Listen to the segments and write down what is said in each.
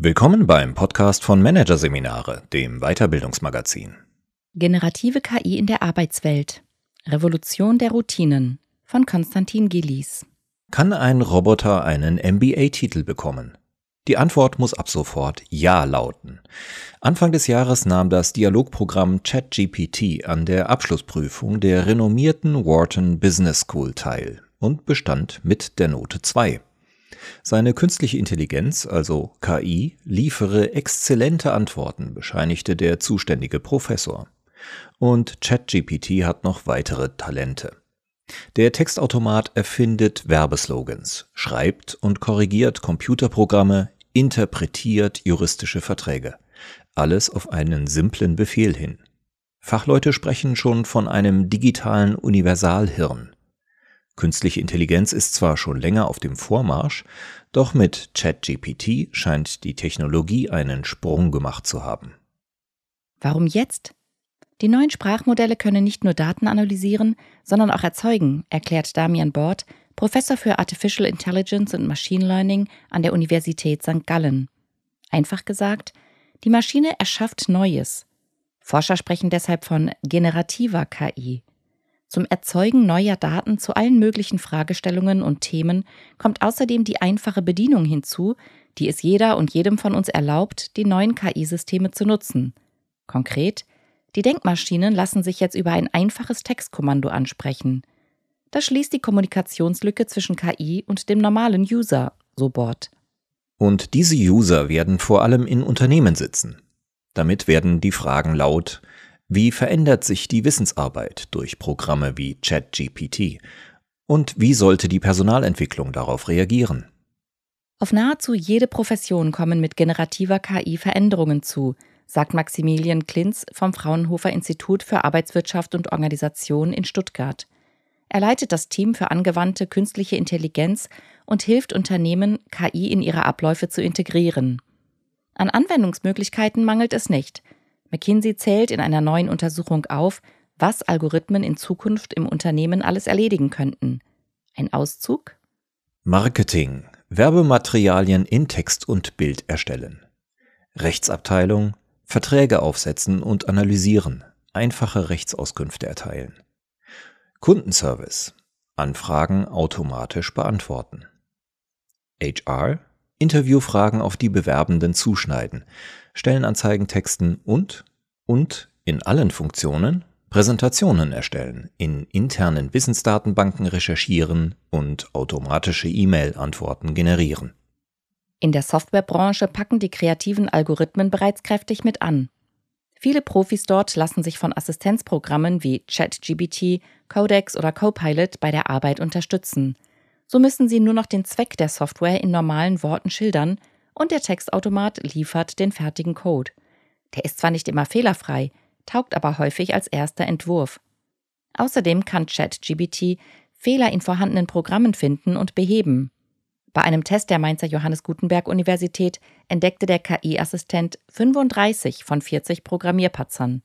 Willkommen beim Podcast von Managerseminare, dem Weiterbildungsmagazin. Generative KI in der Arbeitswelt. Revolution der Routinen von Konstantin Gillies. Kann ein Roboter einen MBA-Titel bekommen? Die Antwort muss ab sofort Ja lauten. Anfang des Jahres nahm das Dialogprogramm ChatGPT an der Abschlussprüfung der renommierten Wharton Business School teil und bestand mit der Note 2. Seine künstliche Intelligenz, also KI, liefere exzellente Antworten, bescheinigte der zuständige Professor. Und ChatGPT hat noch weitere Talente. Der Textautomat erfindet Werbeslogans, schreibt und korrigiert Computerprogramme, interpretiert juristische Verträge. Alles auf einen simplen Befehl hin. Fachleute sprechen schon von einem digitalen Universalhirn. Künstliche Intelligenz ist zwar schon länger auf dem Vormarsch, doch mit ChatGPT scheint die Technologie einen Sprung gemacht zu haben. Warum jetzt? Die neuen Sprachmodelle können nicht nur Daten analysieren, sondern auch erzeugen, erklärt Damian Bord, Professor für Artificial Intelligence und Machine Learning an der Universität St. Gallen. Einfach gesagt, die Maschine erschafft Neues. Forscher sprechen deshalb von generativer KI. Zum Erzeugen neuer Daten zu allen möglichen Fragestellungen und Themen kommt außerdem die einfache Bedienung hinzu, die es jeder und jedem von uns erlaubt, die neuen KI-Systeme zu nutzen. Konkret, die Denkmaschinen lassen sich jetzt über ein einfaches Textkommando ansprechen. Das schließt die Kommunikationslücke zwischen KI und dem normalen User, so Bord. Und diese User werden vor allem in Unternehmen sitzen. Damit werden die Fragen laut, wie verändert sich die Wissensarbeit durch Programme wie ChatGPT? Und wie sollte die Personalentwicklung darauf reagieren? Auf nahezu jede Profession kommen mit generativer KI Veränderungen zu, sagt Maximilian Klinz vom Fraunhofer Institut für Arbeitswirtschaft und Organisation in Stuttgart. Er leitet das Team für angewandte künstliche Intelligenz und hilft Unternehmen, KI in ihre Abläufe zu integrieren. An Anwendungsmöglichkeiten mangelt es nicht – McKinsey zählt in einer neuen Untersuchung auf, was Algorithmen in Zukunft im Unternehmen alles erledigen könnten. Ein Auszug? Marketing, Werbematerialien in Text und Bild erstellen. Rechtsabteilung, Verträge aufsetzen und analysieren, einfache Rechtsauskünfte erteilen. Kundenservice, Anfragen automatisch beantworten. HR, Interviewfragen auf die Bewerbenden zuschneiden, Stellenanzeigen texten und und in allen Funktionen Präsentationen erstellen, in internen Wissensdatenbanken recherchieren und automatische E-Mail-Antworten generieren. In der Softwarebranche packen die kreativen Algorithmen bereits kräftig mit an. Viele Profis dort lassen sich von Assistenzprogrammen wie ChatGBT, Codex oder Copilot bei der Arbeit unterstützen – so müssen Sie nur noch den Zweck der Software in normalen Worten schildern und der Textautomat liefert den fertigen Code. Der ist zwar nicht immer fehlerfrei, taugt aber häufig als erster Entwurf. Außerdem kann ChatGBT Fehler in vorhandenen Programmen finden und beheben. Bei einem Test der Mainzer Johannes Gutenberg Universität entdeckte der KI-Assistent 35 von 40 Programmierpatzern.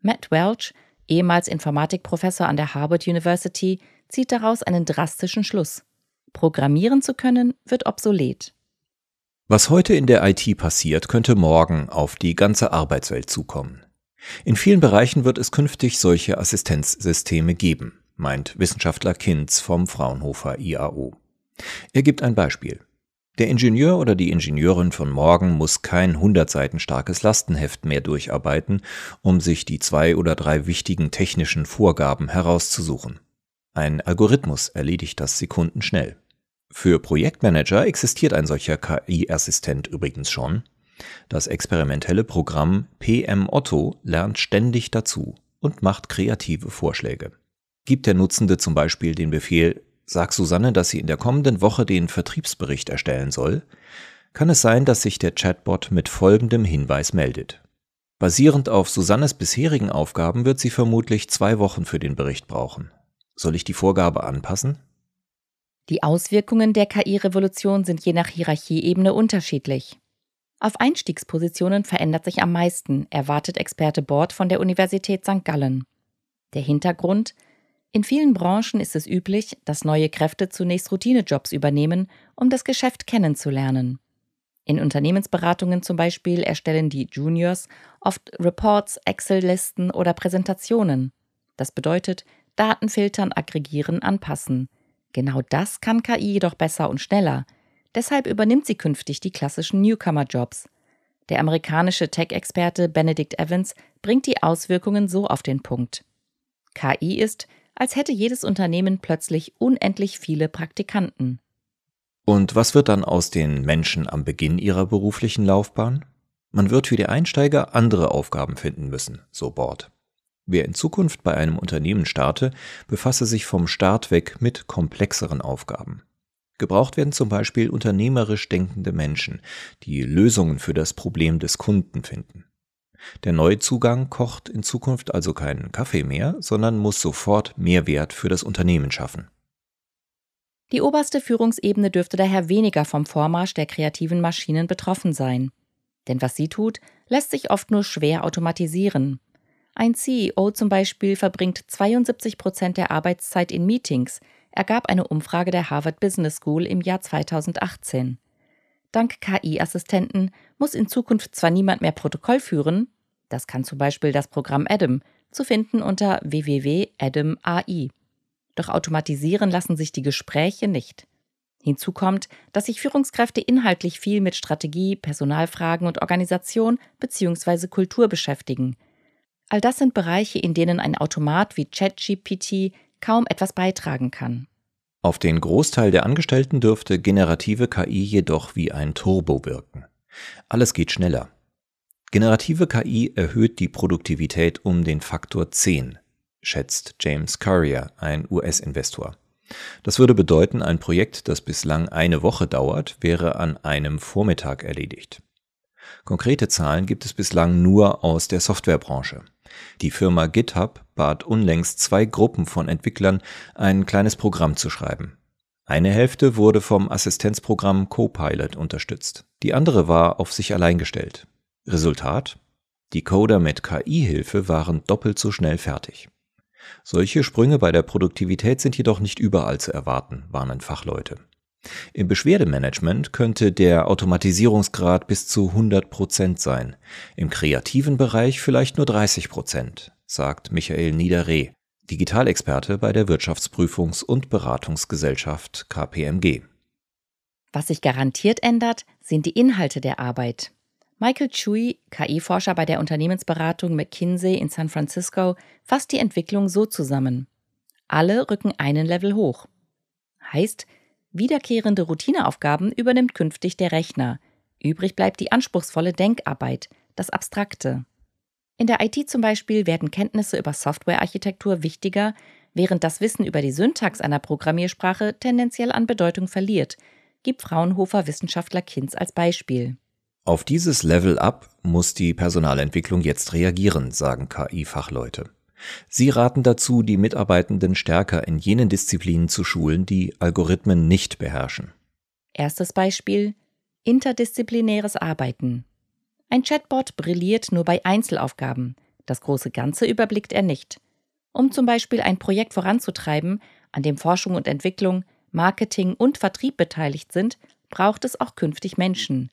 Matt Welch, ehemals Informatikprofessor an der Harvard University, zieht daraus einen drastischen Schluss. Programmieren zu können, wird obsolet. Was heute in der IT passiert, könnte morgen auf die ganze Arbeitswelt zukommen. In vielen Bereichen wird es künftig solche Assistenzsysteme geben, meint Wissenschaftler Kinz vom Fraunhofer IAO. Er gibt ein Beispiel. Der Ingenieur oder die Ingenieurin von morgen muss kein 100 Seiten starkes Lastenheft mehr durcharbeiten, um sich die zwei oder drei wichtigen technischen Vorgaben herauszusuchen. Ein Algorithmus erledigt das sekundenschnell. Für Projektmanager existiert ein solcher KI-Assistent übrigens schon. Das experimentelle Programm PM Otto lernt ständig dazu und macht kreative Vorschläge. Gibt der Nutzende zum Beispiel den Befehl, sag Susanne, dass sie in der kommenden Woche den Vertriebsbericht erstellen soll, kann es sein, dass sich der Chatbot mit folgendem Hinweis meldet. Basierend auf Susannes bisherigen Aufgaben wird sie vermutlich zwei Wochen für den Bericht brauchen. Soll ich die Vorgabe anpassen? Die Auswirkungen der KI-Revolution sind je nach Hierarchieebene unterschiedlich. Auf Einstiegspositionen verändert sich am meisten, erwartet Experte Bord von der Universität St. Gallen. Der Hintergrund? In vielen Branchen ist es üblich, dass neue Kräfte zunächst Routinejobs übernehmen, um das Geschäft kennenzulernen. In Unternehmensberatungen zum Beispiel erstellen die Juniors oft Reports, Excel-Listen oder Präsentationen. Das bedeutet, Daten filtern, aggregieren, anpassen. Genau das kann KI jedoch besser und schneller. Deshalb übernimmt sie künftig die klassischen Newcomer-Jobs. Der amerikanische Tech-Experte Benedict Evans bringt die Auswirkungen so auf den Punkt. KI ist, als hätte jedes Unternehmen plötzlich unendlich viele Praktikanten. Und was wird dann aus den Menschen am Beginn ihrer beruflichen Laufbahn? Man wird für die Einsteiger andere Aufgaben finden müssen, so Bord. Wer in Zukunft bei einem Unternehmen starte, befasse sich vom Start weg mit komplexeren Aufgaben. Gebraucht werden zum Beispiel unternehmerisch denkende Menschen, die Lösungen für das Problem des Kunden finden. Der neue Zugang kocht in Zukunft also keinen Kaffee mehr, sondern muss sofort Mehrwert für das Unternehmen schaffen. Die oberste Führungsebene dürfte daher weniger vom Vormarsch der kreativen Maschinen betroffen sein. Denn was sie tut, lässt sich oft nur schwer automatisieren. Ein CEO zum Beispiel verbringt 72 Prozent der Arbeitszeit in Meetings, ergab eine Umfrage der Harvard Business School im Jahr 2018. Dank KI-Assistenten muss in Zukunft zwar niemand mehr Protokoll führen, das kann zum Beispiel das Programm Adam, zu finden unter www.adam.ai. Doch automatisieren lassen sich die Gespräche nicht. Hinzu kommt, dass sich Führungskräfte inhaltlich viel mit Strategie, Personalfragen und Organisation bzw. Kultur beschäftigen. All das sind Bereiche, in denen ein Automat wie ChatGPT kaum etwas beitragen kann. Auf den Großteil der Angestellten dürfte generative KI jedoch wie ein Turbo wirken. Alles geht schneller. Generative KI erhöht die Produktivität um den Faktor 10, schätzt James Currier, ein US-Investor. Das würde bedeuten, ein Projekt, das bislang eine Woche dauert, wäre an einem Vormittag erledigt. Konkrete Zahlen gibt es bislang nur aus der Softwarebranche. Die Firma GitHub bat unlängst zwei Gruppen von Entwicklern, ein kleines Programm zu schreiben. Eine Hälfte wurde vom Assistenzprogramm Copilot unterstützt. Die andere war auf sich allein gestellt. Resultat? Die Coder mit KI-Hilfe waren doppelt so schnell fertig. Solche Sprünge bei der Produktivität sind jedoch nicht überall zu erwarten, warnen Fachleute. Im Beschwerdemanagement könnte der Automatisierungsgrad bis zu 100 Prozent sein, im kreativen Bereich vielleicht nur 30 Prozent, sagt Michael Niederreh, Digitalexperte bei der Wirtschaftsprüfungs- und Beratungsgesellschaft KPMG. Was sich garantiert ändert, sind die Inhalte der Arbeit. Michael Chui, KI-Forscher bei der Unternehmensberatung McKinsey in San Francisco, fasst die Entwicklung so zusammen. Alle rücken einen Level hoch. Heißt, Wiederkehrende Routineaufgaben übernimmt künftig der Rechner. Übrig bleibt die anspruchsvolle Denkarbeit, das Abstrakte. In der IT zum Beispiel werden Kenntnisse über Softwarearchitektur wichtiger, während das Wissen über die Syntax einer Programmiersprache tendenziell an Bedeutung verliert, gibt Fraunhofer Wissenschaftler Kinz als Beispiel. Auf dieses Level Up muss die Personalentwicklung jetzt reagieren, sagen KI-Fachleute. Sie raten dazu, die Mitarbeitenden stärker in jenen Disziplinen zu schulen, die Algorithmen nicht beherrschen. Erstes Beispiel interdisziplinäres Arbeiten. Ein Chatbot brilliert nur bei Einzelaufgaben, das große Ganze überblickt er nicht. Um zum Beispiel ein Projekt voranzutreiben, an dem Forschung und Entwicklung, Marketing und Vertrieb beteiligt sind, braucht es auch künftig Menschen.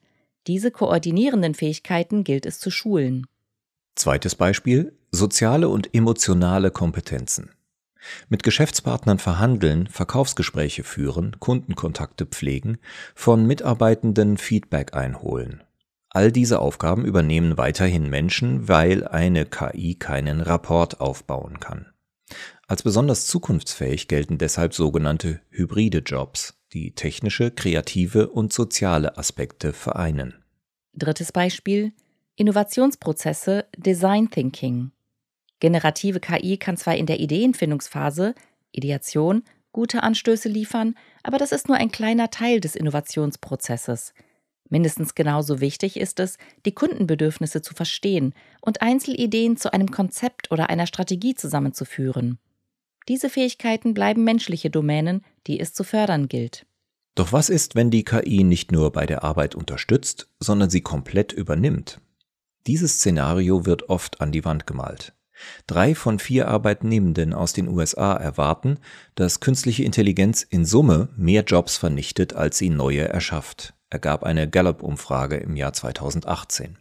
Diese koordinierenden Fähigkeiten gilt es zu schulen. Zweites Beispiel soziale und emotionale Kompetenzen. Mit Geschäftspartnern verhandeln, Verkaufsgespräche führen, Kundenkontakte pflegen, von Mitarbeitenden Feedback einholen. All diese Aufgaben übernehmen weiterhin Menschen, weil eine KI keinen Rapport aufbauen kann. Als besonders zukunftsfähig gelten deshalb sogenannte hybride Jobs, die technische, kreative und soziale Aspekte vereinen. Drittes Beispiel Innovationsprozesse Design Thinking. Generative KI kann zwar in der Ideenfindungsphase, Ideation, gute Anstöße liefern, aber das ist nur ein kleiner Teil des Innovationsprozesses. Mindestens genauso wichtig ist es, die Kundenbedürfnisse zu verstehen und Einzelideen zu einem Konzept oder einer Strategie zusammenzuführen. Diese Fähigkeiten bleiben menschliche Domänen, die es zu fördern gilt. Doch was ist, wenn die KI nicht nur bei der Arbeit unterstützt, sondern sie komplett übernimmt? Dieses Szenario wird oft an die Wand gemalt. Drei von vier Arbeitnehmenden aus den USA erwarten, dass künstliche Intelligenz in Summe mehr Jobs vernichtet, als sie neue erschafft. ergab eine Gallup-Umfrage im Jahr 2018.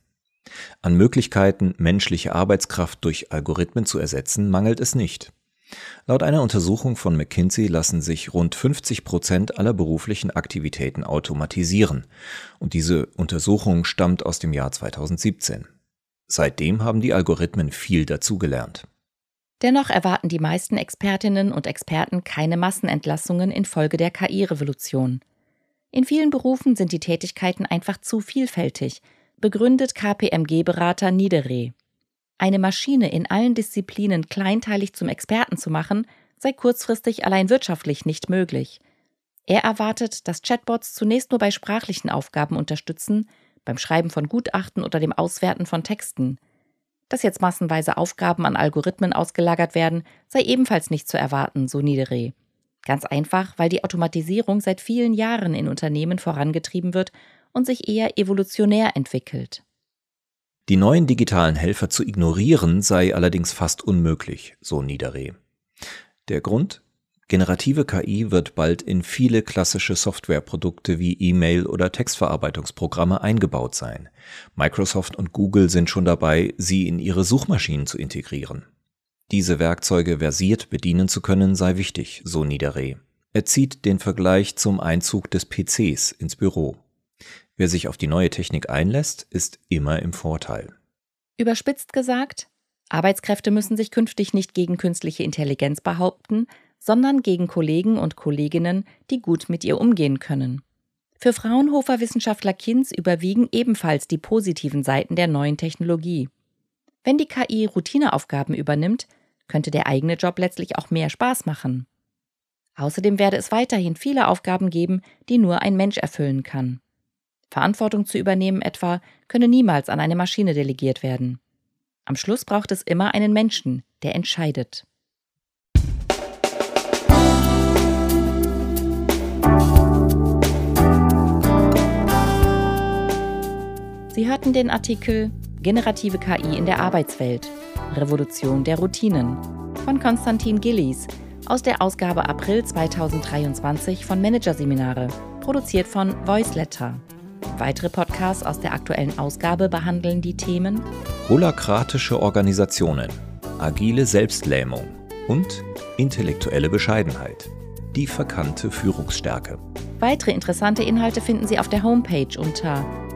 An Möglichkeiten, menschliche Arbeitskraft durch Algorithmen zu ersetzen, mangelt es nicht. Laut einer Untersuchung von McKinsey lassen sich rund 50 Prozent aller beruflichen Aktivitäten automatisieren. Und diese Untersuchung stammt aus dem Jahr 2017. Seitdem haben die Algorithmen viel dazugelernt. Dennoch erwarten die meisten Expertinnen und Experten keine Massenentlassungen infolge der KI-Revolution. In vielen Berufen sind die Tätigkeiten einfach zu vielfältig, begründet KPMG-Berater Niederreh. Eine Maschine in allen Disziplinen kleinteilig zum Experten zu machen, sei kurzfristig allein wirtschaftlich nicht möglich. Er erwartet, dass Chatbots zunächst nur bei sprachlichen Aufgaben unterstützen, beim Schreiben von Gutachten oder dem Auswerten von Texten. Dass jetzt massenweise Aufgaben an Algorithmen ausgelagert werden, sei ebenfalls nicht zu erwarten, so Niederreh. Ganz einfach, weil die Automatisierung seit vielen Jahren in Unternehmen vorangetrieben wird und sich eher evolutionär entwickelt. Die neuen digitalen Helfer zu ignorieren sei allerdings fast unmöglich, so Niederreh. Der Grund? Generative KI wird bald in viele klassische Softwareprodukte wie E-Mail oder Textverarbeitungsprogramme eingebaut sein. Microsoft und Google sind schon dabei, sie in ihre Suchmaschinen zu integrieren. Diese Werkzeuge versiert bedienen zu können sei wichtig, so Niederreh. Er zieht den Vergleich zum Einzug des PCs ins Büro. Wer sich auf die neue Technik einlässt, ist immer im Vorteil. Überspitzt gesagt, Arbeitskräfte müssen sich künftig nicht gegen künstliche Intelligenz behaupten, sondern gegen Kollegen und Kolleginnen, die gut mit ihr umgehen können. Für Fraunhofer-Wissenschaftler Kinz überwiegen ebenfalls die positiven Seiten der neuen Technologie. Wenn die KI Routineaufgaben übernimmt, könnte der eigene Job letztlich auch mehr Spaß machen. Außerdem werde es weiterhin viele Aufgaben geben, die nur ein Mensch erfüllen kann. Verantwortung zu übernehmen etwa könne niemals an eine Maschine delegiert werden. Am Schluss braucht es immer einen Menschen, der entscheidet. Sie hörten den Artikel Generative KI in der Arbeitswelt. Revolution der Routinen von Konstantin Gillies aus der Ausgabe April 2023 von Managerseminare, produziert von Voiceletter. Weitere Podcasts aus der aktuellen Ausgabe behandeln die Themen Holakratische Organisationen, agile Selbstlähmung und intellektuelle Bescheidenheit. Die verkannte Führungsstärke. Weitere interessante Inhalte finden Sie auf der Homepage unter